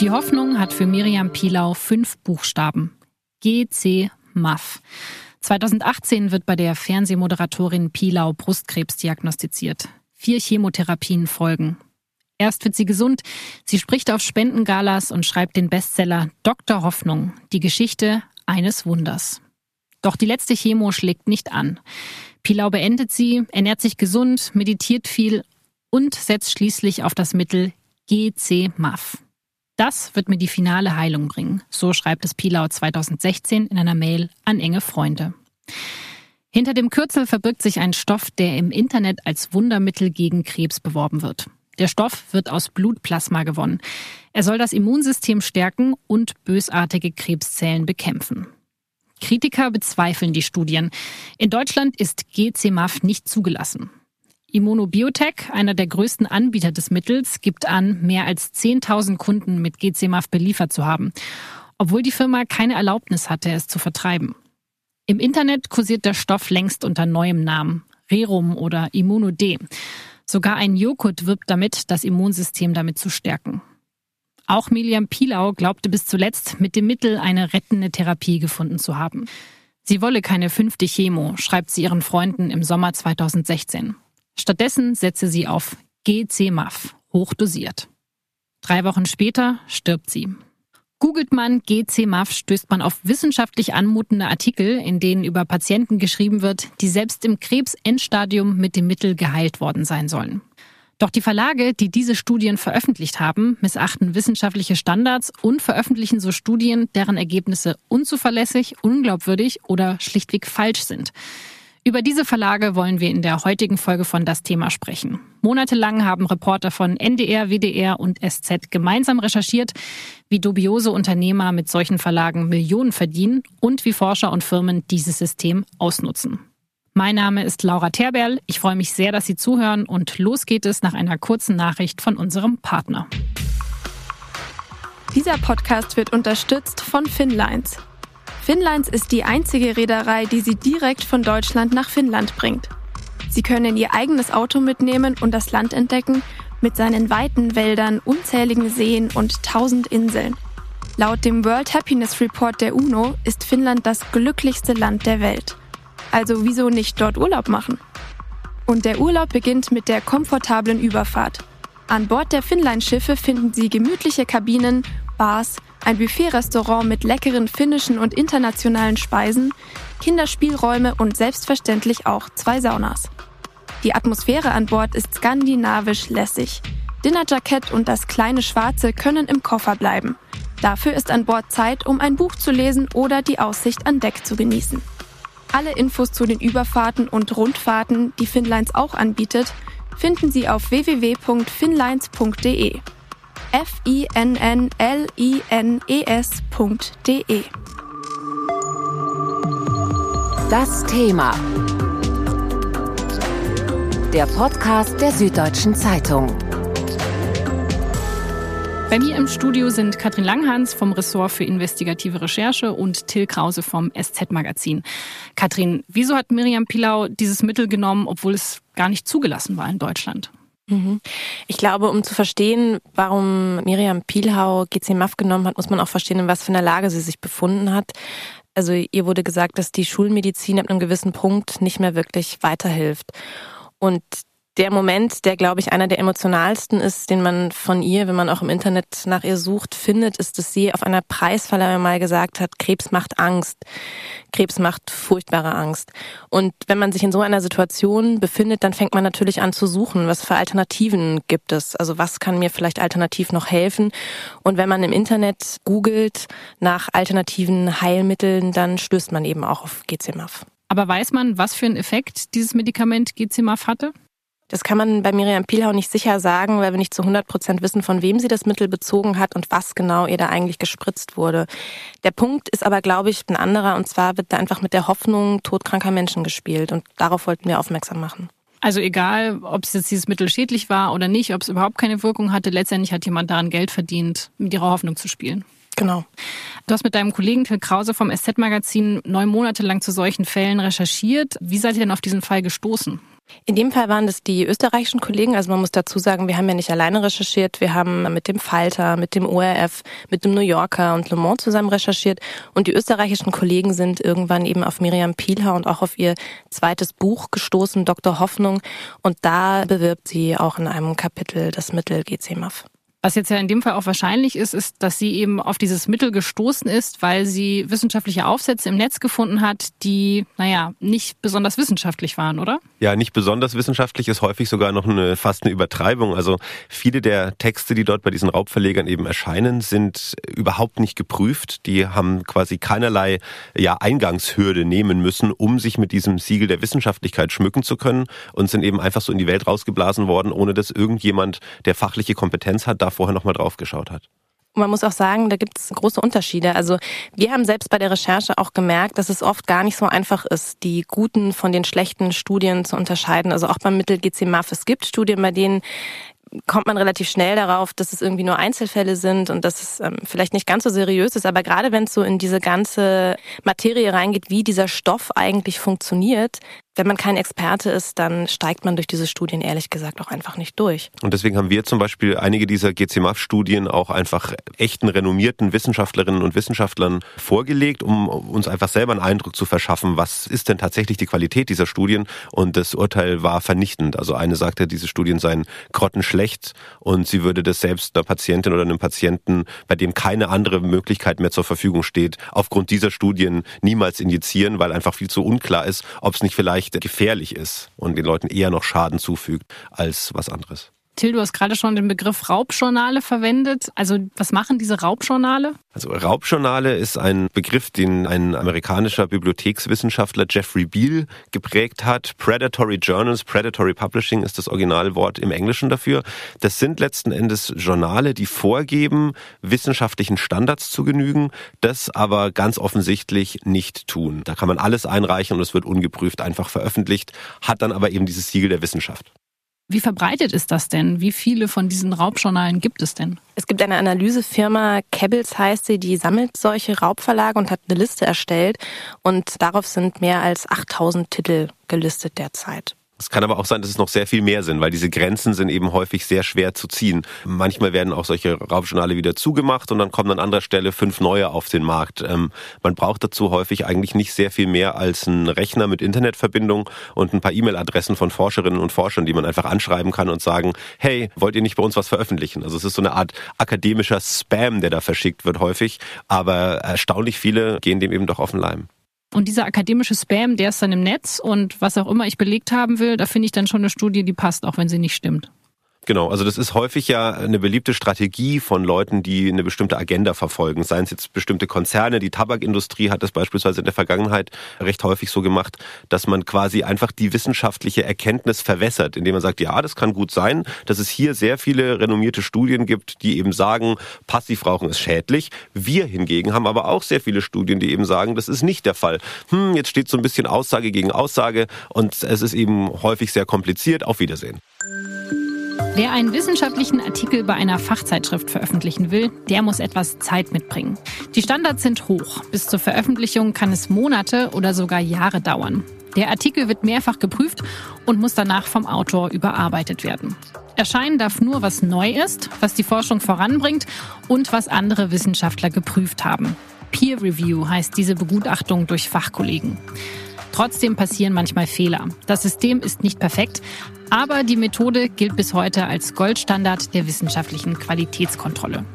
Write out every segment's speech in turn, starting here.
Die Hoffnung hat für Miriam Pilau fünf Buchstaben. GC MAF. 2018 wird bei der Fernsehmoderatorin Pilau Brustkrebs diagnostiziert. Vier Chemotherapien folgen. Erst wird sie gesund, sie spricht auf Spendengalas und schreibt den Bestseller Dr. Hoffnung, die Geschichte eines Wunders. Doch die letzte Chemo schlägt nicht an. Pilau beendet sie, ernährt sich gesund, meditiert viel und setzt schließlich auf das Mittel GC-MAF. Das wird mir die finale Heilung bringen, so schreibt es Pilau 2016 in einer Mail an enge Freunde. Hinter dem Kürzel verbirgt sich ein Stoff, der im Internet als Wundermittel gegen Krebs beworben wird. Der Stoff wird aus Blutplasma gewonnen. Er soll das Immunsystem stärken und bösartige Krebszellen bekämpfen. Kritiker bezweifeln die Studien. In Deutschland ist GCMAF nicht zugelassen. Immunobiotech, einer der größten Anbieter des Mittels, gibt an, mehr als 10.000 Kunden mit GCMAF beliefert zu haben, obwohl die Firma keine Erlaubnis hatte, es zu vertreiben. Im Internet kursiert der Stoff längst unter neuem Namen, Rerum oder Immuno-D. Sogar ein Joghurt wirbt damit, das Immunsystem damit zu stärken. Auch Miriam Pilau glaubte bis zuletzt, mit dem Mittel eine rettende Therapie gefunden zu haben. Sie wolle keine fünfte Chemo, schreibt sie ihren Freunden im Sommer 2016. Stattdessen setze sie auf GC-MAF, hochdosiert. Drei Wochen später stirbt sie. Googelt man GC-MAF, stößt man auf wissenschaftlich anmutende Artikel, in denen über Patienten geschrieben wird, die selbst im Krebsendstadium mit dem Mittel geheilt worden sein sollen. Doch die Verlage, die diese Studien veröffentlicht haben, missachten wissenschaftliche Standards und veröffentlichen so Studien, deren Ergebnisse unzuverlässig, unglaubwürdig oder schlichtweg falsch sind. Über diese Verlage wollen wir in der heutigen Folge von Das Thema sprechen. Monatelang haben Reporter von NDR, WDR und SZ gemeinsam recherchiert, wie dubiose Unternehmer mit solchen Verlagen Millionen verdienen und wie Forscher und Firmen dieses System ausnutzen. Mein Name ist Laura Terberl. Ich freue mich sehr, dass Sie zuhören und los geht es nach einer kurzen Nachricht von unserem Partner. Dieser Podcast wird unterstützt von Finlines. Finnlines ist die einzige Reederei, die sie direkt von Deutschland nach Finnland bringt. Sie können ihr eigenes Auto mitnehmen und das Land entdecken mit seinen weiten Wäldern, unzähligen Seen und tausend Inseln. Laut dem World Happiness Report der UNO ist Finnland das glücklichste Land der Welt. Also wieso nicht dort Urlaub machen? Und der Urlaub beginnt mit der komfortablen Überfahrt. An Bord der Finnline-Schiffe finden Sie gemütliche Kabinen, Bars, ein Buffet-Restaurant mit leckeren finnischen und internationalen Speisen, Kinderspielräume und selbstverständlich auch zwei Saunas. Die Atmosphäre an Bord ist skandinavisch lässig. Dinnerjackett und das kleine Schwarze können im Koffer bleiben. Dafür ist an Bord Zeit, um ein Buch zu lesen oder die Aussicht an Deck zu genießen. Alle Infos zu den Überfahrten und Rundfahrten, die Finnlines auch anbietet, finden Sie auf www.finlines.de. F-I-N-N-L-I-N-E-S.de. Das Thema. Der Podcast der Süddeutschen Zeitung. Bei mir im Studio sind Katrin Langhans vom Ressort für investigative Recherche und Till Krause vom SZ-Magazin. Katrin, wieso hat Miriam Pilau dieses Mittel genommen, obwohl es gar nicht zugelassen war in Deutschland? Mhm. Ich glaube, um zu verstehen, warum Miriam Pielhau GC-MAF genommen hat, muss man auch verstehen, in was für einer Lage sie sich befunden hat. Also ihr wurde gesagt, dass die Schulmedizin ab einem gewissen Punkt nicht mehr wirklich weiterhilft. Und der Moment, der, glaube ich, einer der emotionalsten ist, den man von ihr, wenn man auch im Internet nach ihr sucht, findet, ist, dass sie auf einer Preisverleihung mal gesagt hat, Krebs macht Angst. Krebs macht furchtbare Angst. Und wenn man sich in so einer Situation befindet, dann fängt man natürlich an zu suchen, was für Alternativen gibt es. Also was kann mir vielleicht alternativ noch helfen? Und wenn man im Internet googelt nach alternativen Heilmitteln, dann stößt man eben auch auf GCMAF. Aber weiß man, was für einen Effekt dieses Medikament GCMAF hatte? Das kann man bei Miriam Pielhau nicht sicher sagen, weil wir nicht zu 100 Prozent wissen, von wem sie das Mittel bezogen hat und was genau ihr da eigentlich gespritzt wurde. Der Punkt ist aber, glaube ich, ein anderer und zwar wird da einfach mit der Hoffnung todkranker Menschen gespielt und darauf wollten wir aufmerksam machen. Also egal, ob es jetzt dieses Mittel schädlich war oder nicht, ob es überhaupt keine Wirkung hatte, letztendlich hat jemand daran Geld verdient, mit ihrer Hoffnung zu spielen. Genau. Du hast mit deinem Kollegen Till Krause vom SZ-Magazin neun Monate lang zu solchen Fällen recherchiert. Wie seid ihr denn auf diesen Fall gestoßen? In dem Fall waren das die österreichischen Kollegen. Also man muss dazu sagen, wir haben ja nicht alleine recherchiert. Wir haben mit dem Falter, mit dem ORF, mit dem New Yorker und Le Monde zusammen recherchiert. Und die österreichischen Kollegen sind irgendwann eben auf Miriam Pielhau und auch auf ihr zweites Buch gestoßen, Dr. Hoffnung. Und da bewirbt sie auch in einem Kapitel das Mittel GCMAF. Was jetzt ja in dem Fall auch wahrscheinlich ist, ist, dass sie eben auf dieses Mittel gestoßen ist, weil sie wissenschaftliche Aufsätze im Netz gefunden hat, die, naja, nicht besonders wissenschaftlich waren, oder? Ja, nicht besonders wissenschaftlich ist häufig sogar noch eine, fast eine Übertreibung. Also viele der Texte, die dort bei diesen Raubverlegern eben erscheinen, sind überhaupt nicht geprüft. Die haben quasi keinerlei ja, Eingangshürde nehmen müssen, um sich mit diesem Siegel der Wissenschaftlichkeit schmücken zu können und sind eben einfach so in die Welt rausgeblasen worden, ohne dass irgendjemand, der fachliche Kompetenz hat, vorher nochmal drauf geschaut hat. man muss auch sagen, da gibt es große Unterschiede. Also wir haben selbst bei der Recherche auch gemerkt, dass es oft gar nicht so einfach ist, die guten von den schlechten Studien zu unterscheiden. Also auch beim Mittel GC-MAF. Es gibt Studien, bei denen kommt man relativ schnell darauf, dass es irgendwie nur Einzelfälle sind und dass es ähm, vielleicht nicht ganz so seriös ist. Aber gerade wenn es so in diese ganze Materie reingeht, wie dieser Stoff eigentlich funktioniert, wenn man kein Experte ist, dann steigt man durch diese Studien ehrlich gesagt auch einfach nicht durch. Und deswegen haben wir zum Beispiel einige dieser GCMAF-Studien auch einfach echten, renommierten Wissenschaftlerinnen und Wissenschaftlern vorgelegt, um uns einfach selber einen Eindruck zu verschaffen, was ist denn tatsächlich die Qualität dieser Studien. Und das Urteil war vernichtend. Also eine sagte, diese Studien seien grottenschlecht und sie würde das selbst einer Patientin oder einem Patienten, bei dem keine andere Möglichkeit mehr zur Verfügung steht, aufgrund dieser Studien niemals injizieren, weil einfach viel zu unklar ist, ob es nicht vielleicht vielleicht gefährlich ist und den Leuten eher noch Schaden zufügt als was anderes. Till, du hast gerade schon den Begriff Raubjournale verwendet. Also was machen diese Raubjournale? Also Raubjournale ist ein Begriff, den ein amerikanischer Bibliothekswissenschaftler Jeffrey Beal geprägt hat. Predatory Journals, Predatory Publishing ist das Originalwort im Englischen dafür. Das sind letzten Endes Journale, die vorgeben, wissenschaftlichen Standards zu genügen, das aber ganz offensichtlich nicht tun. Da kann man alles einreichen und es wird ungeprüft einfach veröffentlicht, hat dann aber eben dieses Siegel der Wissenschaft. Wie verbreitet ist das denn? Wie viele von diesen Raubjournalen gibt es denn? Es gibt eine Analysefirma, Kebbles heißt sie, die sammelt solche Raubverlage und hat eine Liste erstellt. Und darauf sind mehr als 8000 Titel gelistet derzeit. Es kann aber auch sein, dass es noch sehr viel mehr sind, weil diese Grenzen sind eben häufig sehr schwer zu ziehen. Manchmal werden auch solche Raubjournale wieder zugemacht und dann kommen an anderer Stelle fünf neue auf den Markt. Ähm, man braucht dazu häufig eigentlich nicht sehr viel mehr als einen Rechner mit Internetverbindung und ein paar E-Mail-Adressen von Forscherinnen und Forschern, die man einfach anschreiben kann und sagen, hey, wollt ihr nicht bei uns was veröffentlichen? Also es ist so eine Art akademischer Spam, der da verschickt wird häufig, aber erstaunlich viele gehen dem eben doch auf den Leim. Und dieser akademische Spam, der ist dann im Netz und was auch immer ich belegt haben will, da finde ich dann schon eine Studie, die passt, auch wenn sie nicht stimmt. Genau, also das ist häufig ja eine beliebte Strategie von Leuten, die eine bestimmte Agenda verfolgen. Seien es jetzt bestimmte Konzerne, die Tabakindustrie hat das beispielsweise in der Vergangenheit recht häufig so gemacht, dass man quasi einfach die wissenschaftliche Erkenntnis verwässert, indem man sagt, ja, das kann gut sein, dass es hier sehr viele renommierte Studien gibt, die eben sagen, Passivrauchen ist schädlich. Wir hingegen haben aber auch sehr viele Studien, die eben sagen, das ist nicht der Fall. Hm, jetzt steht so ein bisschen Aussage gegen Aussage und es ist eben häufig sehr kompliziert. Auf Wiedersehen. Wer einen wissenschaftlichen Artikel bei einer Fachzeitschrift veröffentlichen will, der muss etwas Zeit mitbringen. Die Standards sind hoch. Bis zur Veröffentlichung kann es Monate oder sogar Jahre dauern. Der Artikel wird mehrfach geprüft und muss danach vom Autor überarbeitet werden. Erscheinen darf nur, was neu ist, was die Forschung voranbringt und was andere Wissenschaftler geprüft haben. Peer Review heißt diese Begutachtung durch Fachkollegen. Trotzdem passieren manchmal Fehler. Das System ist nicht perfekt, aber die Methode gilt bis heute als Goldstandard der wissenschaftlichen Qualitätskontrolle.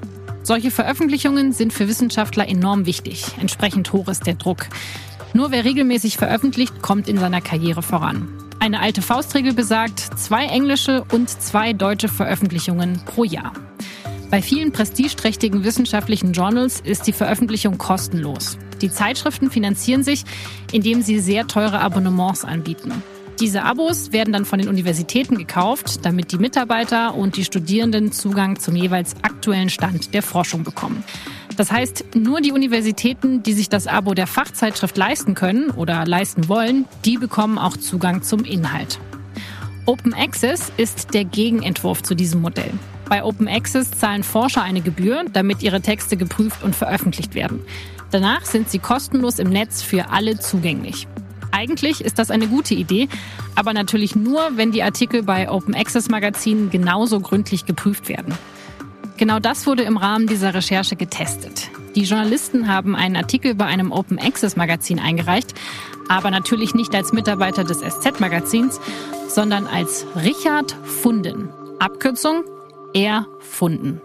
Solche Veröffentlichungen sind für Wissenschaftler enorm wichtig. Entsprechend hoch ist der Druck. Nur wer regelmäßig veröffentlicht, kommt in seiner Karriere voran. Eine alte Faustregel besagt, zwei englische und zwei deutsche Veröffentlichungen pro Jahr. Bei vielen prestigeträchtigen wissenschaftlichen Journals ist die Veröffentlichung kostenlos. Die Zeitschriften finanzieren sich, indem sie sehr teure Abonnements anbieten. Diese Abos werden dann von den Universitäten gekauft, damit die Mitarbeiter und die Studierenden Zugang zum jeweils aktuellen Stand der Forschung bekommen. Das heißt, nur die Universitäten, die sich das Abo der Fachzeitschrift leisten können oder leisten wollen, die bekommen auch Zugang zum Inhalt. Open Access ist der Gegenentwurf zu diesem Modell. Bei Open Access zahlen Forscher eine Gebühr, damit ihre Texte geprüft und veröffentlicht werden. Danach sind sie kostenlos im Netz für alle zugänglich. Eigentlich ist das eine gute Idee, aber natürlich nur, wenn die Artikel bei Open Access Magazinen genauso gründlich geprüft werden. Genau das wurde im Rahmen dieser Recherche getestet. Die Journalisten haben einen Artikel bei einem Open Access Magazin eingereicht, aber natürlich nicht als Mitarbeiter des SZ Magazins, sondern als Richard Funden. Abkürzung erfunden.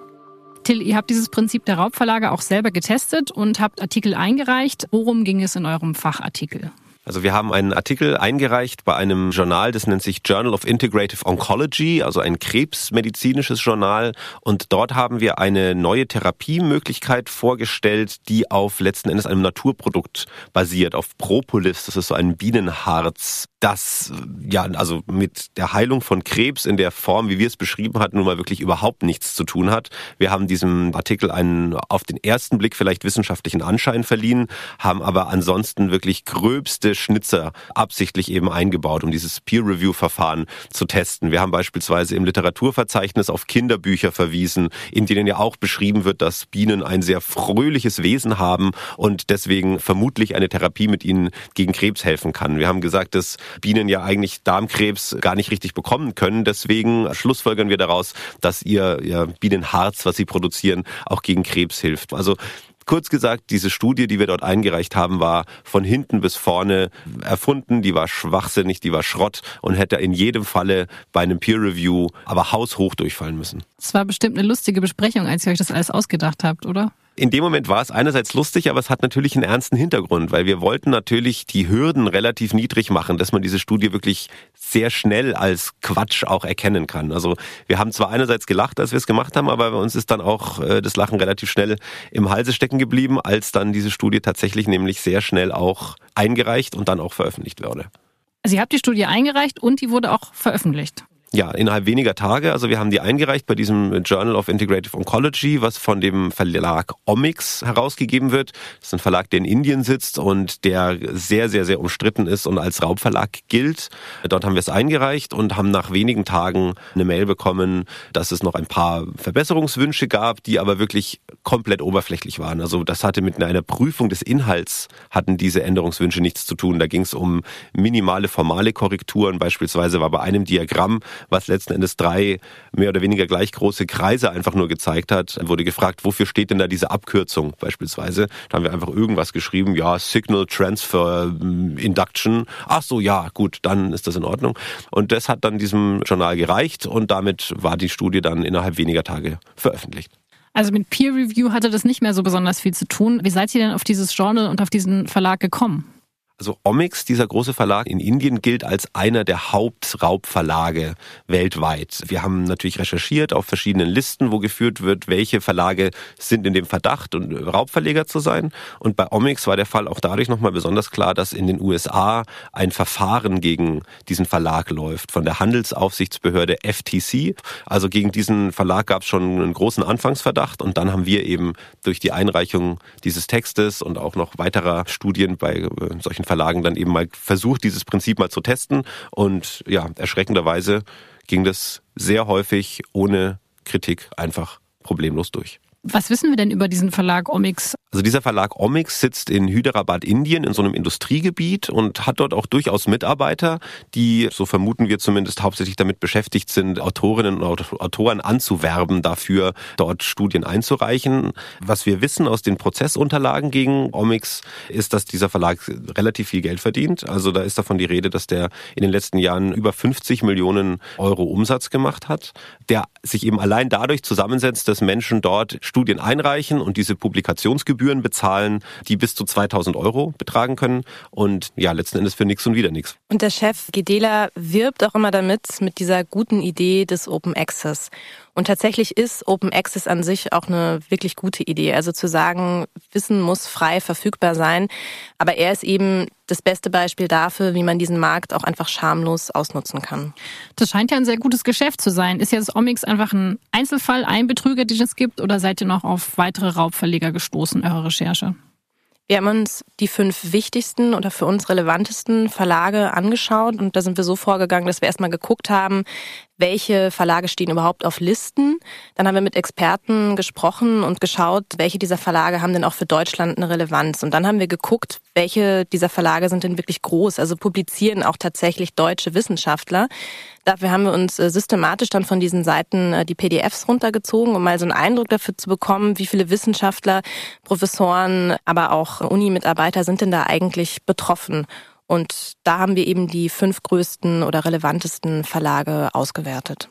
Till, ihr habt dieses Prinzip der Raubverlage auch selber getestet und habt Artikel eingereicht. Worum ging es in eurem Fachartikel? Also wir haben einen Artikel eingereicht bei einem Journal, das nennt sich Journal of Integrative Oncology, also ein krebsmedizinisches Journal. Und dort haben wir eine neue Therapiemöglichkeit vorgestellt, die auf letzten Endes einem Naturprodukt basiert, auf Propolis. Das ist so ein Bienenharz, das ja also mit der Heilung von Krebs in der Form, wie wir es beschrieben hatten, nun mal wirklich überhaupt nichts zu tun hat. Wir haben diesem Artikel einen auf den ersten Blick vielleicht wissenschaftlichen Anschein verliehen, haben aber ansonsten wirklich gröbste Schnitzer absichtlich eben eingebaut, um dieses Peer-Review-Verfahren zu testen. Wir haben beispielsweise im Literaturverzeichnis auf Kinderbücher verwiesen, in denen ja auch beschrieben wird, dass Bienen ein sehr fröhliches Wesen haben und deswegen vermutlich eine Therapie mit ihnen gegen Krebs helfen kann. Wir haben gesagt, dass Bienen ja eigentlich Darmkrebs gar nicht richtig bekommen können. Deswegen schlussfolgern wir daraus, dass ihr, ihr Bienenharz, was sie produzieren, auch gegen Krebs hilft. Also Kurz gesagt, diese Studie, die wir dort eingereicht haben, war von hinten bis vorne erfunden, die war schwachsinnig, die war Schrott und hätte in jedem Falle bei einem Peer Review aber haushoch durchfallen müssen. Es war bestimmt eine lustige Besprechung, als ihr euch das alles ausgedacht habt, oder? In dem Moment war es einerseits lustig, aber es hat natürlich einen ernsten Hintergrund, weil wir wollten natürlich die Hürden relativ niedrig machen, dass man diese Studie wirklich sehr schnell als Quatsch auch erkennen kann. Also wir haben zwar einerseits gelacht, als wir es gemacht haben, aber bei uns ist dann auch äh, das Lachen relativ schnell im Halse stecken geblieben, als dann diese Studie tatsächlich nämlich sehr schnell auch eingereicht und dann auch veröffentlicht wurde. Also ihr habt die Studie eingereicht und die wurde auch veröffentlicht. Ja, innerhalb weniger Tage. Also wir haben die eingereicht bei diesem Journal of Integrative Oncology, was von dem Verlag Omics herausgegeben wird. Das ist ein Verlag, der in Indien sitzt und der sehr, sehr, sehr umstritten ist und als Raubverlag gilt. Dort haben wir es eingereicht und haben nach wenigen Tagen eine Mail bekommen, dass es noch ein paar Verbesserungswünsche gab, die aber wirklich komplett oberflächlich waren. Also das hatte mit einer Prüfung des Inhalts hatten diese Änderungswünsche nichts zu tun. Da ging es um minimale formale Korrekturen. Beispielsweise war bei einem Diagramm was letzten Endes drei mehr oder weniger gleich große Kreise einfach nur gezeigt hat. Wurde gefragt, wofür steht denn da diese Abkürzung beispielsweise? Da haben wir einfach irgendwas geschrieben, ja, Signal Transfer mm, Induction. Ach so, ja, gut, dann ist das in Ordnung. Und das hat dann diesem Journal gereicht und damit war die Studie dann innerhalb weniger Tage veröffentlicht. Also mit Peer Review hatte das nicht mehr so besonders viel zu tun. Wie seid ihr denn auf dieses Journal und auf diesen Verlag gekommen? Also Omix, dieser große Verlag in Indien, gilt als einer der Hauptraubverlage weltweit. Wir haben natürlich recherchiert auf verschiedenen Listen, wo geführt wird, welche Verlage sind in dem Verdacht, und Raubverleger zu sein. Und bei Omix war der Fall auch dadurch nochmal besonders klar, dass in den USA ein Verfahren gegen diesen Verlag läuft von der Handelsaufsichtsbehörde FTC. Also gegen diesen Verlag gab es schon einen großen Anfangsverdacht und dann haben wir eben durch die Einreichung dieses Textes und auch noch weiterer Studien bei äh, solchen Verlagen dann eben mal versucht, dieses Prinzip mal zu testen. Und ja, erschreckenderweise ging das sehr häufig ohne Kritik einfach problemlos durch. Was wissen wir denn über diesen Verlag Omix? Also dieser Verlag Omix sitzt in Hyderabad, Indien, in so einem Industriegebiet und hat dort auch durchaus Mitarbeiter, die, so vermuten wir zumindest, hauptsächlich damit beschäftigt sind, Autorinnen und Autoren anzuwerben, dafür dort Studien einzureichen. Was wir wissen aus den Prozessunterlagen gegen Omix, ist, dass dieser Verlag relativ viel Geld verdient. Also da ist davon die Rede, dass der in den letzten Jahren über 50 Millionen Euro Umsatz gemacht hat, der sich eben allein dadurch zusammensetzt, dass Menschen dort Studien einreichen und diese Publikationsgebühren bezahlen, die bis zu 2000 Euro betragen können und ja, letzten Endes für nichts und wieder nichts. Und der Chef Gedela wirbt auch immer damit, mit dieser guten Idee des Open Access. Und tatsächlich ist Open Access an sich auch eine wirklich gute Idee. Also zu sagen, Wissen muss frei verfügbar sein. Aber er ist eben das beste Beispiel dafür, wie man diesen Markt auch einfach schamlos ausnutzen kann. Das scheint ja ein sehr gutes Geschäft zu sein. Ist jetzt Omix einfach ein Einzelfall, ein Betrüger, den es gibt, oder seid ihr noch auf weitere Raubverleger gestoßen, eure Recherche? Wir haben uns die fünf wichtigsten oder für uns relevantesten Verlage angeschaut und da sind wir so vorgegangen, dass wir erstmal geguckt haben, welche Verlage stehen überhaupt auf Listen. Dann haben wir mit Experten gesprochen und geschaut, welche dieser Verlage haben denn auch für Deutschland eine Relevanz. Und dann haben wir geguckt, welche dieser Verlage sind denn wirklich groß, also publizieren auch tatsächlich deutsche Wissenschaftler. Dafür haben wir uns äh, systematisch dann von diesen Seiten äh, die PDFs runtergezogen, um mal so einen Eindruck dafür zu bekommen, wie viele Wissenschaftler, Professoren, aber auch Uni-Mitarbeiter sind denn da eigentlich betroffen. Und da haben wir eben die fünf größten oder relevantesten Verlage ausgewertet.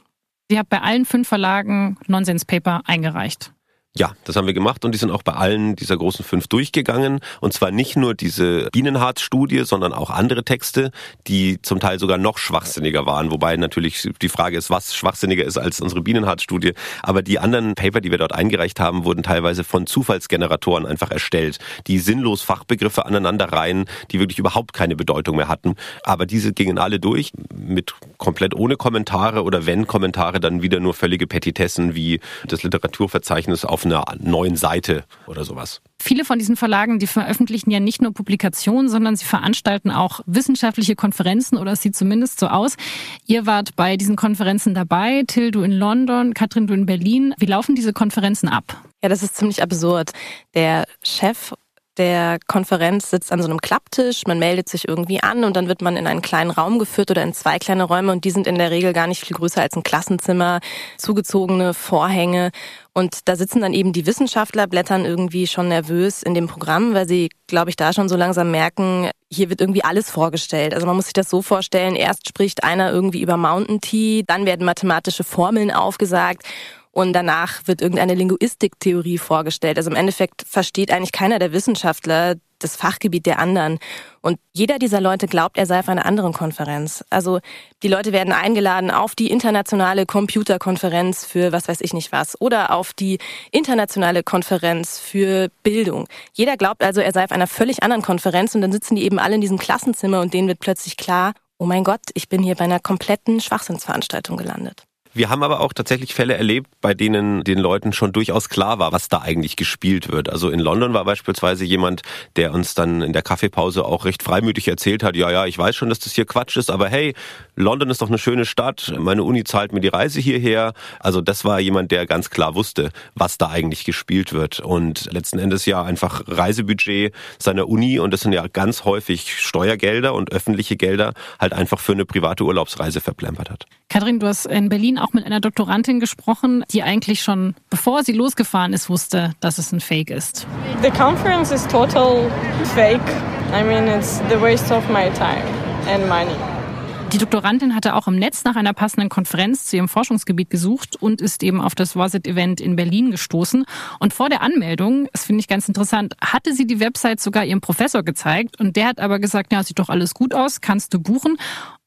Sie hat bei allen fünf Verlagen Nonsenspaper eingereicht. Ja, das haben wir gemacht und die sind auch bei allen dieser großen fünf durchgegangen. Und zwar nicht nur diese Bienenharz-Studie, sondern auch andere Texte, die zum Teil sogar noch schwachsinniger waren. Wobei natürlich die Frage ist, was schwachsinniger ist als unsere Bienenharz-Studie. Aber die anderen Paper, die wir dort eingereicht haben, wurden teilweise von Zufallsgeneratoren einfach erstellt, die sinnlos Fachbegriffe aneinander reihen, die wirklich überhaupt keine Bedeutung mehr hatten. Aber diese gingen alle durch mit komplett ohne Kommentare oder wenn Kommentare, dann wieder nur völlige Petitessen wie das Literaturverzeichnis auf einer neuen Seite oder sowas. Viele von diesen Verlagen, die veröffentlichen ja nicht nur Publikationen, sondern sie veranstalten auch wissenschaftliche Konferenzen oder es sieht zumindest so aus. Ihr wart bei diesen Konferenzen dabei, Till, du in London, Katrin, du in Berlin. Wie laufen diese Konferenzen ab? Ja, das ist ziemlich absurd. Der Chef der Konferenz sitzt an so einem Klapptisch, man meldet sich irgendwie an und dann wird man in einen kleinen Raum geführt oder in zwei kleine Räume und die sind in der Regel gar nicht viel größer als ein Klassenzimmer, zugezogene Vorhänge und da sitzen dann eben die Wissenschaftler, blättern irgendwie schon nervös in dem Programm, weil sie, glaube ich, da schon so langsam merken, hier wird irgendwie alles vorgestellt. Also man muss sich das so vorstellen, erst spricht einer irgendwie über Mountain Tea, dann werden mathematische Formeln aufgesagt und danach wird irgendeine Linguistiktheorie vorgestellt. Also im Endeffekt versteht eigentlich keiner der Wissenschaftler das Fachgebiet der anderen. Und jeder dieser Leute glaubt, er sei auf einer anderen Konferenz. Also die Leute werden eingeladen auf die internationale Computerkonferenz für was weiß ich nicht was oder auf die internationale Konferenz für Bildung. Jeder glaubt also, er sei auf einer völlig anderen Konferenz und dann sitzen die eben alle in diesem Klassenzimmer und denen wird plötzlich klar, oh mein Gott, ich bin hier bei einer kompletten Schwachsinnsveranstaltung gelandet. Wir haben aber auch tatsächlich Fälle erlebt, bei denen den Leuten schon durchaus klar war, was da eigentlich gespielt wird. Also in London war beispielsweise jemand, der uns dann in der Kaffeepause auch recht freimütig erzählt hat, ja, ja, ich weiß schon, dass das hier Quatsch ist, aber hey, London ist doch eine schöne Stadt, meine Uni zahlt mir die Reise hierher. Also das war jemand, der ganz klar wusste, was da eigentlich gespielt wird. Und letzten Endes ja einfach Reisebudget seiner Uni und das sind ja ganz häufig Steuergelder und öffentliche Gelder halt einfach für eine private Urlaubsreise verplempert hat. Kathrin, du hast in Berlin auch mit einer Doktorandin gesprochen, die eigentlich schon, bevor sie losgefahren ist, wusste, dass es ein Fake ist. The conference is total fake. I mean, it's the waste of my time and money. Die Doktorandin hatte auch im Netz nach einer passenden Konferenz zu ihrem Forschungsgebiet gesucht und ist eben auf das WASIT-Event in Berlin gestoßen. Und vor der Anmeldung, das finde ich ganz interessant, hatte sie die Website sogar ihrem Professor gezeigt und der hat aber gesagt, ja, sieht doch alles gut aus, kannst du buchen.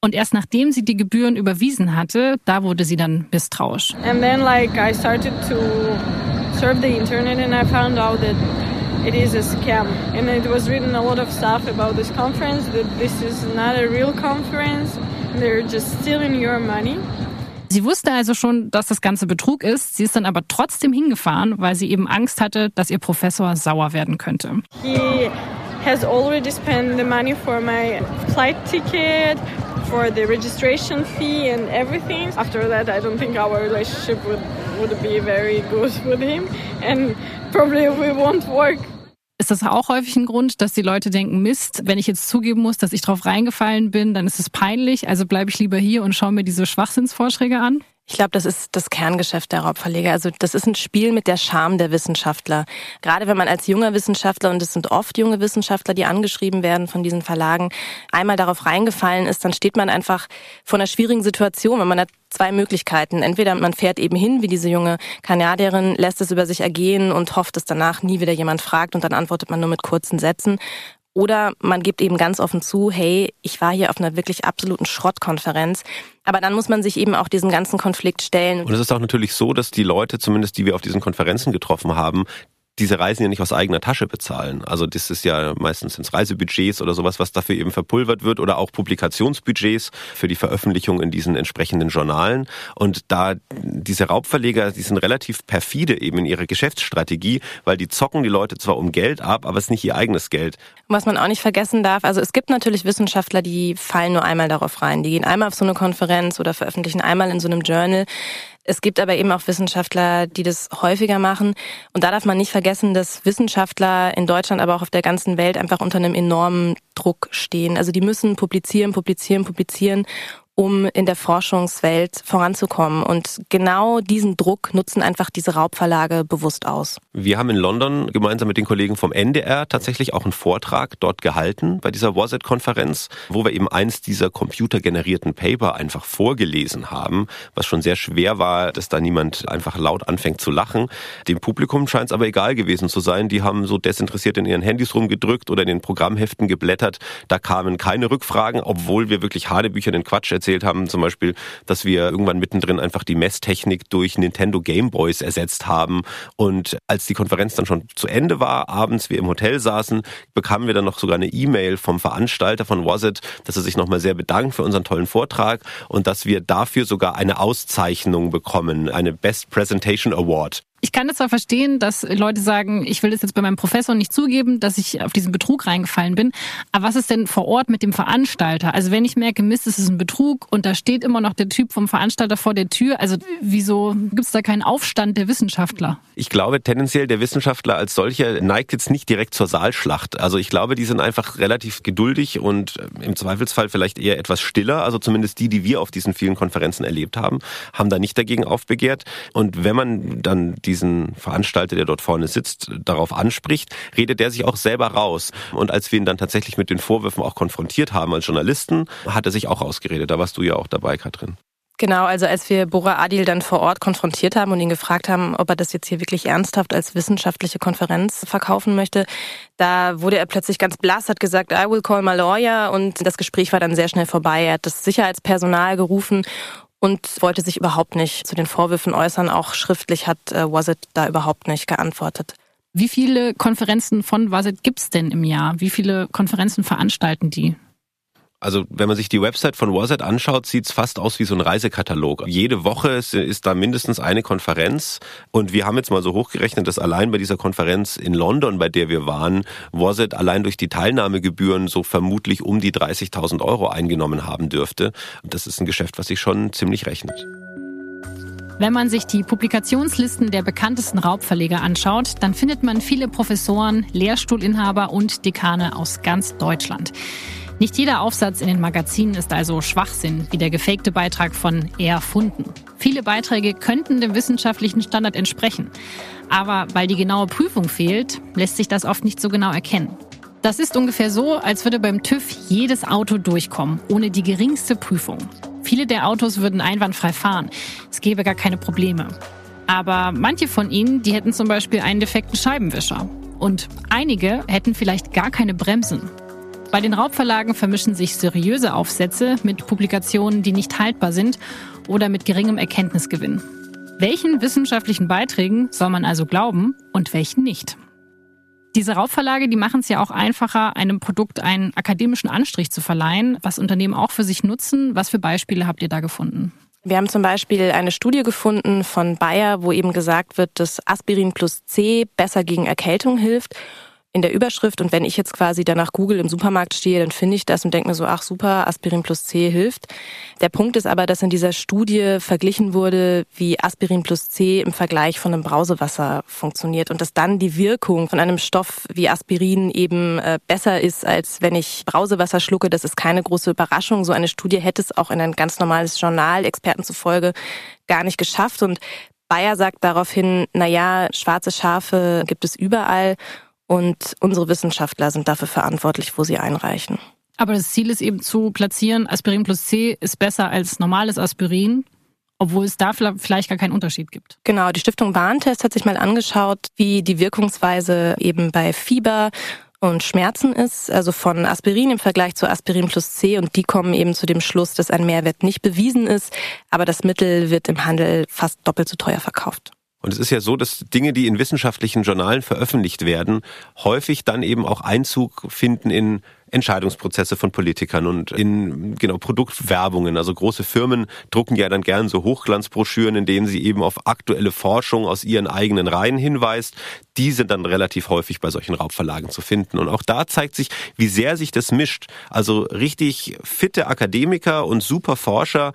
Und erst nachdem sie die Gebühren überwiesen hatte, da wurde sie dann misstrauisch. And then like I started to surf the internet and I found out that it is a scam. And it was written a lot of stuff about this conference that this is not a real conference. They're just stealing your money. Sie wusste also schon, dass das Ganze Betrug ist. Sie ist dann aber trotzdem hingefahren, weil sie eben Angst hatte, dass ihr Professor sauer werden könnte. He has already spent the money for my flight ticket, for the registration fee and everything. After that, I don't think our relationship would, would be very good with him and probably we won't work. Ist das auch häufig ein Grund, dass die Leute denken, Mist, wenn ich jetzt zugeben muss, dass ich drauf reingefallen bin, dann ist es peinlich, also bleibe ich lieber hier und schaue mir diese Schwachsinnsvorschläge an? Ich glaube, das ist das Kerngeschäft der Raubverleger. Also das ist ein Spiel mit der Scham der Wissenschaftler. Gerade wenn man als junger Wissenschaftler, und es sind oft junge Wissenschaftler, die angeschrieben werden von diesen Verlagen, einmal darauf reingefallen ist, dann steht man einfach vor einer schwierigen Situation, weil man hat zwei Möglichkeiten. Entweder man fährt eben hin, wie diese junge Kanadierin, lässt es über sich ergehen und hofft, dass danach nie wieder jemand fragt und dann antwortet man nur mit kurzen Sätzen. Oder man gibt eben ganz offen zu, hey, ich war hier auf einer wirklich absoluten Schrottkonferenz. Aber dann muss man sich eben auch diesem ganzen Konflikt stellen. Und es ist auch natürlich so, dass die Leute, zumindest die wir auf diesen Konferenzen getroffen haben, diese Reisen ja nicht aus eigener Tasche bezahlen. Also das ist ja meistens ins Reisebudgets oder sowas, was dafür eben verpulvert wird oder auch Publikationsbudgets für die Veröffentlichung in diesen entsprechenden Journalen. Und da diese Raubverleger, die sind relativ perfide eben in ihrer Geschäftsstrategie, weil die zocken die Leute zwar um Geld ab, aber es ist nicht ihr eigenes Geld. Was man auch nicht vergessen darf, also es gibt natürlich Wissenschaftler, die fallen nur einmal darauf rein. Die gehen einmal auf so eine Konferenz oder veröffentlichen einmal in so einem Journal. Es gibt aber eben auch Wissenschaftler, die das häufiger machen. Und da darf man nicht vergessen, dass Wissenschaftler in Deutschland, aber auch auf der ganzen Welt einfach unter einem enormen Druck stehen. Also die müssen publizieren, publizieren, publizieren um in der Forschungswelt voranzukommen. Und genau diesen Druck nutzen einfach diese Raubverlage bewusst aus. Wir haben in London gemeinsam mit den Kollegen vom NDR tatsächlich auch einen Vortrag dort gehalten bei dieser WASET-Konferenz, wo wir eben eins dieser computergenerierten Paper einfach vorgelesen haben, was schon sehr schwer war, dass da niemand einfach laut anfängt zu lachen. Dem Publikum scheint es aber egal gewesen zu sein. Die haben so desinteressiert in ihren Handys rumgedrückt oder in den Programmheften geblättert. Da kamen keine Rückfragen, obwohl wir wirklich Hadebücher den Quatsch erzählt erzählt haben, zum Beispiel, dass wir irgendwann mittendrin einfach die Messtechnik durch Nintendo Game Boys ersetzt haben. Und als die Konferenz dann schon zu Ende war, abends wir im Hotel saßen, bekamen wir dann noch sogar eine E-Mail vom Veranstalter von Was dass er sich nochmal sehr bedankt für unseren tollen Vortrag und dass wir dafür sogar eine Auszeichnung bekommen, eine Best Presentation Award. Ich kann das zwar verstehen, dass Leute sagen, ich will das jetzt bei meinem Professor nicht zugeben, dass ich auf diesen Betrug reingefallen bin. Aber was ist denn vor Ort mit dem Veranstalter? Also wenn ich merke, Mist, es ist ein Betrug und da steht immer noch der Typ vom Veranstalter vor der Tür, also wieso gibt es da keinen Aufstand der Wissenschaftler? Ich glaube tendenziell, der Wissenschaftler als solcher neigt jetzt nicht direkt zur Saalschlacht. Also ich glaube, die sind einfach relativ geduldig und im Zweifelsfall vielleicht eher etwas stiller. Also zumindest die, die wir auf diesen vielen Konferenzen erlebt haben, haben da nicht dagegen aufbegehrt. Und wenn man dann die diesen Veranstalter, der dort vorne sitzt, darauf anspricht, redet er sich auch selber raus. Und als wir ihn dann tatsächlich mit den Vorwürfen auch konfrontiert haben als Journalisten, hat er sich auch ausgeredet. Da warst du ja auch dabei, Katrin. Genau, also als wir Bora Adil dann vor Ort konfrontiert haben und ihn gefragt haben, ob er das jetzt hier wirklich ernsthaft als wissenschaftliche Konferenz verkaufen möchte, da wurde er plötzlich ganz blass, hat gesagt, I will call my lawyer und das Gespräch war dann sehr schnell vorbei. Er hat das Sicherheitspersonal gerufen und wollte sich überhaupt nicht zu den Vorwürfen äußern. Auch schriftlich hat äh, Wasit da überhaupt nicht geantwortet. Wie viele Konferenzen von Wasit gibt es denn im Jahr? Wie viele Konferenzen veranstalten die? Also wenn man sich die Website von Warzet anschaut, sieht's fast aus wie so ein Reisekatalog. Jede Woche ist da mindestens eine Konferenz und wir haben jetzt mal so hochgerechnet, dass allein bei dieser Konferenz in London, bei der wir waren, Warzet allein durch die Teilnahmegebühren so vermutlich um die 30.000 Euro eingenommen haben dürfte. Das ist ein Geschäft, was sich schon ziemlich rechnet. Wenn man sich die Publikationslisten der bekanntesten Raubverleger anschaut, dann findet man viele Professoren, Lehrstuhlinhaber und Dekane aus ganz Deutschland. Nicht jeder Aufsatz in den Magazinen ist also Schwachsinn, wie der gefakte Beitrag von Erfunden. Viele Beiträge könnten dem wissenschaftlichen Standard entsprechen. Aber weil die genaue Prüfung fehlt, lässt sich das oft nicht so genau erkennen. Das ist ungefähr so, als würde beim TÜV jedes Auto durchkommen, ohne die geringste Prüfung. Viele der Autos würden einwandfrei fahren. Es gäbe gar keine Probleme. Aber manche von ihnen, die hätten zum Beispiel einen defekten Scheibenwischer. Und einige hätten vielleicht gar keine Bremsen. Bei den Raubverlagen vermischen sich seriöse Aufsätze mit Publikationen, die nicht haltbar sind oder mit geringem Erkenntnisgewinn. Welchen wissenschaftlichen Beiträgen soll man also glauben und welchen nicht? Diese Raubverlage, die machen es ja auch einfacher, einem Produkt einen akademischen Anstrich zu verleihen, was Unternehmen auch für sich nutzen. Was für Beispiele habt ihr da gefunden? Wir haben zum Beispiel eine Studie gefunden von Bayer, wo eben gesagt wird, dass Aspirin plus C besser gegen Erkältung hilft in der Überschrift und wenn ich jetzt quasi danach Google im Supermarkt stehe, dann finde ich das und denke mir so, ach super, Aspirin plus C hilft. Der Punkt ist aber, dass in dieser Studie verglichen wurde, wie Aspirin plus C im Vergleich von einem Brausewasser funktioniert und dass dann die Wirkung von einem Stoff wie Aspirin eben äh, besser ist, als wenn ich Brausewasser schlucke. Das ist keine große Überraschung. So eine Studie hätte es auch in ein ganz normales Journal, Experten zufolge, gar nicht geschafft und Bayer sagt daraufhin, na ja, schwarze Schafe gibt es überall und unsere Wissenschaftler sind dafür verantwortlich, wo sie einreichen. Aber das Ziel ist eben zu platzieren, Aspirin plus C ist besser als normales Aspirin, obwohl es da vielleicht gar keinen Unterschied gibt. Genau, die Stiftung Warentest hat sich mal angeschaut, wie die Wirkungsweise eben bei Fieber und Schmerzen ist, also von Aspirin im Vergleich zu Aspirin plus C und die kommen eben zu dem Schluss, dass ein Mehrwert nicht bewiesen ist, aber das Mittel wird im Handel fast doppelt so teuer verkauft. Und es ist ja so, dass Dinge, die in wissenschaftlichen Journalen veröffentlicht werden, häufig dann eben auch Einzug finden in Entscheidungsprozesse von Politikern und in genau Produktwerbungen. Also große Firmen drucken ja dann gern so Hochglanzbroschüren, in denen sie eben auf aktuelle Forschung aus ihren eigenen Reihen hinweist. Die sind dann relativ häufig bei solchen Raubverlagen zu finden. Und auch da zeigt sich, wie sehr sich das mischt. Also richtig fitte Akademiker und super Forscher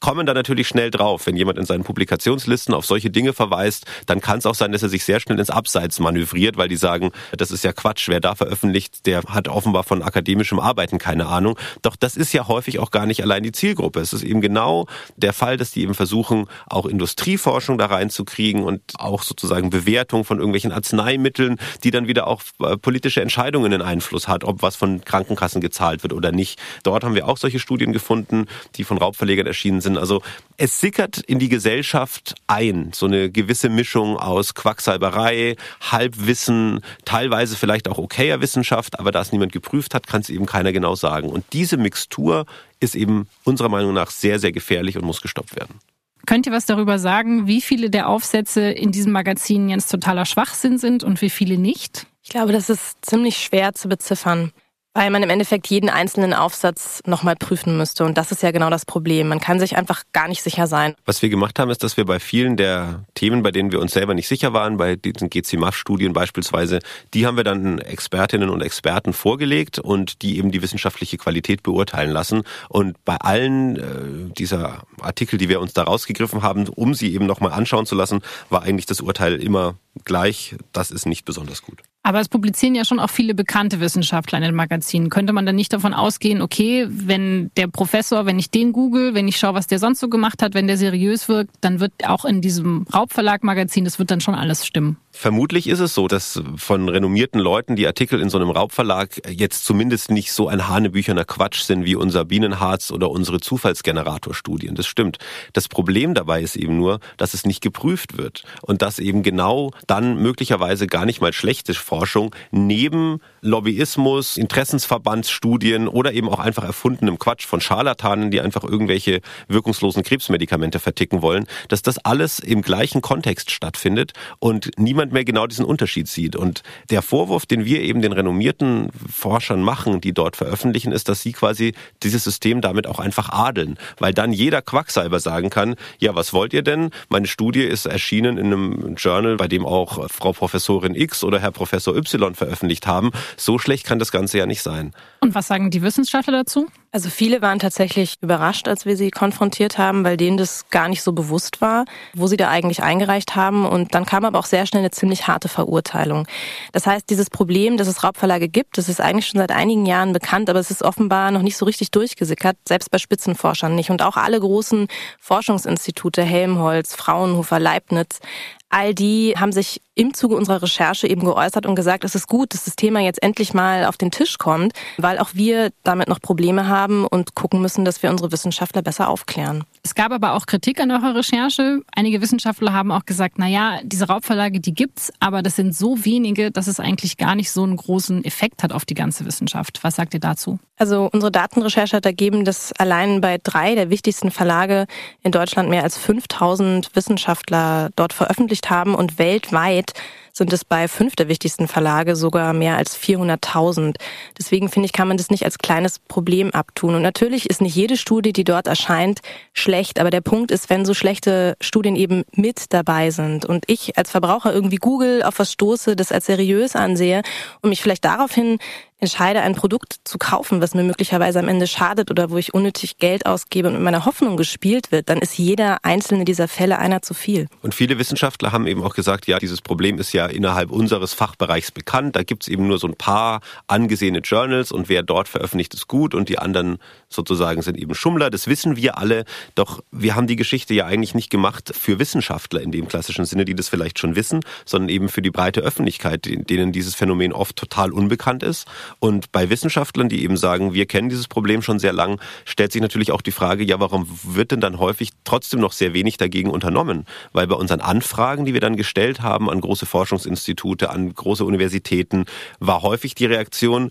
kommen da natürlich schnell drauf. Wenn jemand in seinen Publikationslisten auf solche Dinge verweist, dann kann es auch sein, dass er sich sehr schnell ins Abseits manövriert, weil die sagen, das ist ja Quatsch, wer da veröffentlicht, der hat offenbar von akademischem Arbeiten keine Ahnung. Doch das ist ja häufig auch gar nicht allein die Zielgruppe. Es ist eben genau der Fall, dass die eben versuchen, auch Industrieforschung da reinzukriegen und auch sozusagen Bewertung von irgendwelchen Arzneimitteln, die dann wieder auch äh, politische Entscheidungen in Einfluss hat, ob was von Krankenkassen gezahlt wird oder nicht. Dort haben wir auch solche Studien gefunden, die von Raubverlegern erschienen sind sind. Also es sickert in die Gesellschaft ein, so eine gewisse Mischung aus Quacksalberei, Halbwissen, teilweise vielleicht auch okayer Wissenschaft, aber da es niemand geprüft hat, kann es eben keiner genau sagen. Und diese Mixtur ist eben unserer Meinung nach sehr, sehr gefährlich und muss gestoppt werden. Könnt ihr was darüber sagen, wie viele der Aufsätze in diesem Magazin jetzt totaler Schwachsinn sind und wie viele nicht? Ich glaube, das ist ziemlich schwer zu beziffern. Weil man im Endeffekt jeden einzelnen Aufsatz nochmal prüfen müsste. Und das ist ja genau das Problem. Man kann sich einfach gar nicht sicher sein. Was wir gemacht haben, ist, dass wir bei vielen der Themen, bei denen wir uns selber nicht sicher waren, bei diesen GCMAF-Studien beispielsweise, die haben wir dann Expertinnen und Experten vorgelegt und die eben die wissenschaftliche Qualität beurteilen lassen. Und bei allen äh, dieser Artikel, die wir uns da rausgegriffen haben, um sie eben nochmal anschauen zu lassen, war eigentlich das Urteil immer gleich. Das ist nicht besonders gut. Aber es publizieren ja schon auch viele bekannte Wissenschaftler in den Magazinen. Könnte man dann nicht davon ausgehen, okay, wenn der Professor, wenn ich den google, wenn ich schaue, was der sonst so gemacht hat, wenn der seriös wirkt, dann wird auch in diesem Raubverlag-Magazin, das wird dann schon alles stimmen. Vermutlich ist es so, dass von renommierten Leuten die Artikel in so einem Raubverlag jetzt zumindest nicht so ein hanebücherner Quatsch sind wie unser Bienenharz oder unsere Zufallsgeneratorstudien. Das stimmt. Das Problem dabei ist eben nur, dass es nicht geprüft wird und dass eben genau dann möglicherweise gar nicht mal schlechte Forschung neben Lobbyismus, Interessensverbandsstudien oder eben auch einfach erfundenem Quatsch von Scharlatanen, die einfach irgendwelche wirkungslosen Krebsmedikamente verticken wollen, dass das alles im gleichen Kontext stattfindet und niemand mehr genau diesen Unterschied sieht. Und der Vorwurf, den wir eben den renommierten Forschern machen, die dort veröffentlichen, ist, dass sie quasi dieses System damit auch einfach adeln. Weil dann jeder Quacksalber sagen kann, ja, was wollt ihr denn? Meine Studie ist erschienen in einem Journal, bei dem auch Frau Professorin X oder Herr Professor Y veröffentlicht haben. So schlecht kann das Ganze ja nicht sein. Und was sagen die Wissenschaftler dazu? Also viele waren tatsächlich überrascht, als wir sie konfrontiert haben, weil denen das gar nicht so bewusst war, wo sie da eigentlich eingereicht haben. Und dann kam aber auch sehr schnell eine ziemlich harte Verurteilung. Das heißt, dieses Problem, dass es Raubverlage gibt, das ist eigentlich schon seit einigen Jahren bekannt, aber es ist offenbar noch nicht so richtig durchgesickert, selbst bei Spitzenforschern nicht. Und auch alle großen Forschungsinstitute, Helmholtz, Fraunhofer, Leibniz, all die haben sich im Zuge unserer Recherche eben geäußert und gesagt, es ist gut, dass das Thema jetzt endlich mal auf den Tisch kommt, weil auch wir damit noch Probleme haben und gucken müssen, dass wir unsere Wissenschaftler besser aufklären. Es gab aber auch Kritik an eurer Recherche. Einige Wissenschaftler haben auch gesagt, na ja, diese Raubverlage, die gibt's, aber das sind so wenige, dass es eigentlich gar nicht so einen großen Effekt hat auf die ganze Wissenschaft. Was sagt ihr dazu? Also unsere Datenrecherche hat ergeben, dass allein bei drei der wichtigsten Verlage in Deutschland mehr als 5000 Wissenschaftler dort veröffentlicht haben und weltweit sind es bei fünf der wichtigsten Verlage sogar mehr als 400.000. Deswegen finde ich, kann man das nicht als kleines Problem abtun. Und natürlich ist nicht jede Studie, die dort erscheint, schlecht. Aber der Punkt ist, wenn so schlechte Studien eben mit dabei sind und ich als Verbraucher irgendwie Google auf was stoße, das als seriös ansehe und mich vielleicht daraufhin entscheide, ein Produkt zu kaufen, was mir möglicherweise am Ende schadet oder wo ich unnötig Geld ausgebe und mit meiner Hoffnung gespielt wird, dann ist jeder einzelne dieser Fälle einer zu viel. Und viele Wissenschaftler haben eben auch gesagt, ja, dieses Problem ist ja innerhalb unseres Fachbereichs bekannt. Da gibt's eben nur so ein paar angesehene Journals und wer dort veröffentlicht, ist gut und die anderen sozusagen sind eben Schummler. Das wissen wir alle. Doch wir haben die Geschichte ja eigentlich nicht gemacht für Wissenschaftler in dem klassischen Sinne, die das vielleicht schon wissen, sondern eben für die breite Öffentlichkeit, denen dieses Phänomen oft total unbekannt ist. Und bei Wissenschaftlern, die eben sagen, wir kennen dieses Problem schon sehr lang, stellt sich natürlich auch die Frage, ja, warum wird denn dann häufig trotzdem noch sehr wenig dagegen unternommen? Weil bei unseren Anfragen, die wir dann gestellt haben an große Forschungsinstitute, an große Universitäten, war häufig die Reaktion,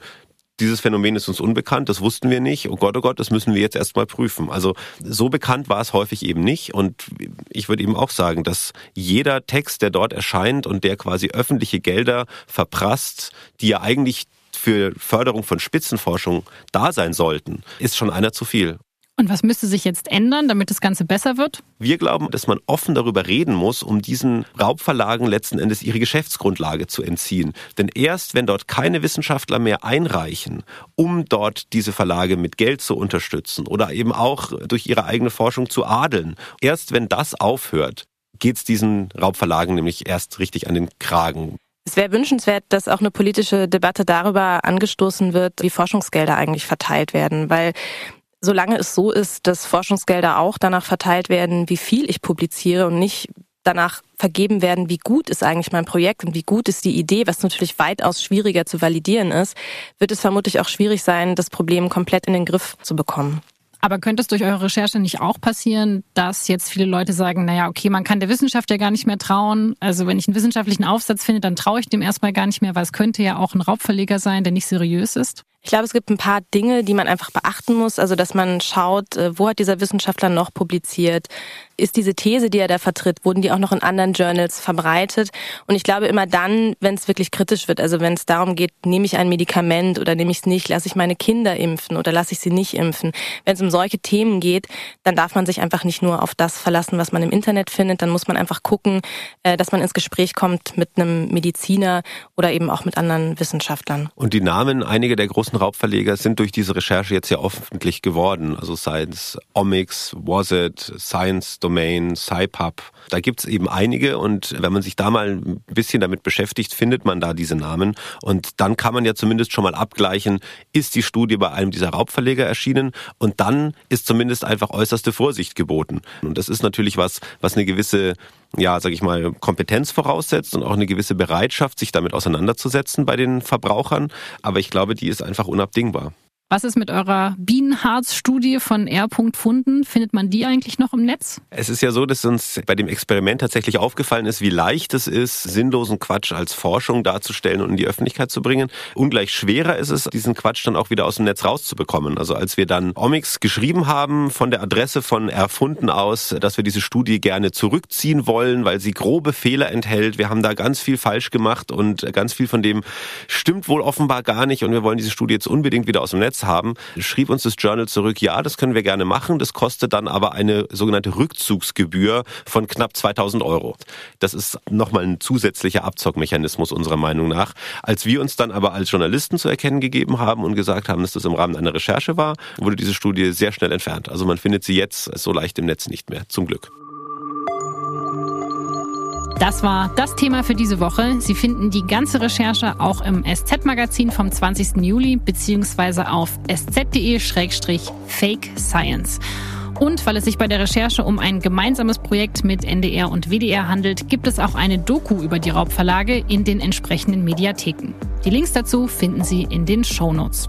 dieses Phänomen ist uns unbekannt, das wussten wir nicht. Oh Gott, oh Gott, das müssen wir jetzt erstmal prüfen. Also so bekannt war es häufig eben nicht. Und ich würde eben auch sagen, dass jeder Text, der dort erscheint und der quasi öffentliche Gelder verprasst, die ja eigentlich für Förderung von Spitzenforschung da sein sollten, ist schon einer zu viel. Und was müsste sich jetzt ändern, damit das Ganze besser wird? Wir glauben, dass man offen darüber reden muss, um diesen Raubverlagen letzten Endes ihre Geschäftsgrundlage zu entziehen. Denn erst wenn dort keine Wissenschaftler mehr einreichen, um dort diese Verlage mit Geld zu unterstützen oder eben auch durch ihre eigene Forschung zu adeln, erst wenn das aufhört, geht es diesen Raubverlagen nämlich erst richtig an den Kragen. Es wäre wünschenswert, dass auch eine politische Debatte darüber angestoßen wird, wie Forschungsgelder eigentlich verteilt werden, weil solange es so ist, dass Forschungsgelder auch danach verteilt werden, wie viel ich publiziere und nicht danach vergeben werden, wie gut ist eigentlich mein Projekt und wie gut ist die Idee, was natürlich weitaus schwieriger zu validieren ist, wird es vermutlich auch schwierig sein, das Problem komplett in den Griff zu bekommen. Aber könnte es durch eure Recherche nicht auch passieren, dass jetzt viele Leute sagen, naja, okay, man kann der Wissenschaft ja gar nicht mehr trauen. Also wenn ich einen wissenschaftlichen Aufsatz finde, dann traue ich dem erstmal gar nicht mehr, weil es könnte ja auch ein Raubverleger sein, der nicht seriös ist. Ich glaube, es gibt ein paar Dinge, die man einfach beachten muss. Also, dass man schaut, äh, wo hat dieser Wissenschaftler noch publiziert? Ist diese These, die er da vertritt, wurden die auch noch in anderen Journals verbreitet? Und ich glaube immer dann, wenn es wirklich kritisch wird, also wenn es darum geht, nehme ich ein Medikament oder nehme ich es nicht, lasse ich meine Kinder impfen oder lasse ich sie nicht impfen. Wenn es um solche Themen geht, dann darf man sich einfach nicht nur auf das verlassen, was man im Internet findet. Dann muss man einfach gucken, äh, dass man ins Gespräch kommt mit einem Mediziner oder eben auch mit anderen Wissenschaftlern. Und die Namen einiger der großen großen Raubverleger sind durch diese Recherche jetzt ja öffentlich geworden. Also Science Omics, Was Science Domain, SciPub. Da gibt's eben einige und wenn man sich da mal ein bisschen damit beschäftigt, findet man da diese Namen. Und dann kann man ja zumindest schon mal abgleichen, ist die Studie bei einem dieser Raubverleger erschienen und dann ist zumindest einfach äußerste Vorsicht geboten. Und das ist natürlich was, was eine gewisse ja, sag ich mal, Kompetenz voraussetzt und auch eine gewisse Bereitschaft, sich damit auseinanderzusetzen bei den Verbrauchern. Aber ich glaube, die ist einfach unabdingbar. Was ist mit eurer Bienenharz-Studie von R. Funden? Findet man die eigentlich noch im Netz? Es ist ja so, dass uns bei dem Experiment tatsächlich aufgefallen ist, wie leicht es ist, sinnlosen Quatsch als Forschung darzustellen und in die Öffentlichkeit zu bringen. Ungleich schwerer ist es, diesen Quatsch dann auch wieder aus dem Netz rauszubekommen. Also als wir dann Omics geschrieben haben von der Adresse von Erfunden aus, dass wir diese Studie gerne zurückziehen wollen, weil sie grobe Fehler enthält. Wir haben da ganz viel falsch gemacht und ganz viel von dem stimmt wohl offenbar gar nicht und wir wollen diese Studie jetzt unbedingt wieder aus dem Netz Netz haben, schrieb uns das Journal zurück, ja, das können wir gerne machen, das kostet dann aber eine sogenannte Rückzugsgebühr von knapp 2000 Euro. Das ist nochmal ein zusätzlicher Abzockmechanismus unserer Meinung nach. Als wir uns dann aber als Journalisten zu erkennen gegeben haben und gesagt haben, dass das im Rahmen einer Recherche war, wurde diese Studie sehr schnell entfernt. Also man findet sie jetzt so leicht im Netz nicht mehr, zum Glück. Das war das Thema für diese Woche. Sie finden die ganze Recherche auch im SZ-Magazin vom 20. Juli beziehungsweise auf sz.de-fake science. Und weil es sich bei der Recherche um ein gemeinsames Projekt mit NDR und WDR handelt, gibt es auch eine Doku über die Raubverlage in den entsprechenden Mediatheken. Die Links dazu finden Sie in den Show Notes.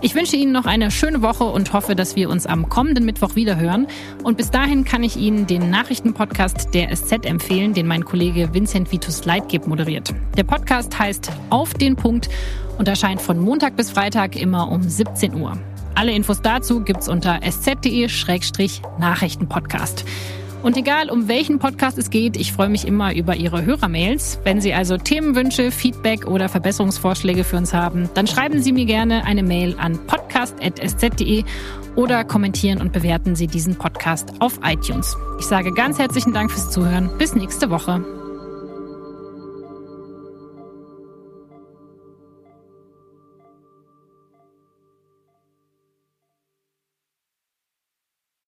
Ich wünsche Ihnen noch eine schöne Woche und hoffe, dass wir uns am kommenden Mittwoch wiederhören. Und bis dahin kann ich Ihnen den Nachrichtenpodcast der SZ empfehlen, den mein Kollege Vincent Vitus Leitgeb moderiert. Der Podcast heißt Auf den Punkt und erscheint von Montag bis Freitag immer um 17 Uhr. Alle Infos dazu gibt's unter sz.de-nachrichtenpodcast. Und egal, um welchen Podcast es geht, ich freue mich immer über Ihre Hörermails. Wenn Sie also Themenwünsche, Feedback oder Verbesserungsvorschläge für uns haben, dann schreiben Sie mir gerne eine Mail an podcast.sz.de oder kommentieren und bewerten Sie diesen Podcast auf iTunes. Ich sage ganz herzlichen Dank fürs Zuhören. Bis nächste Woche.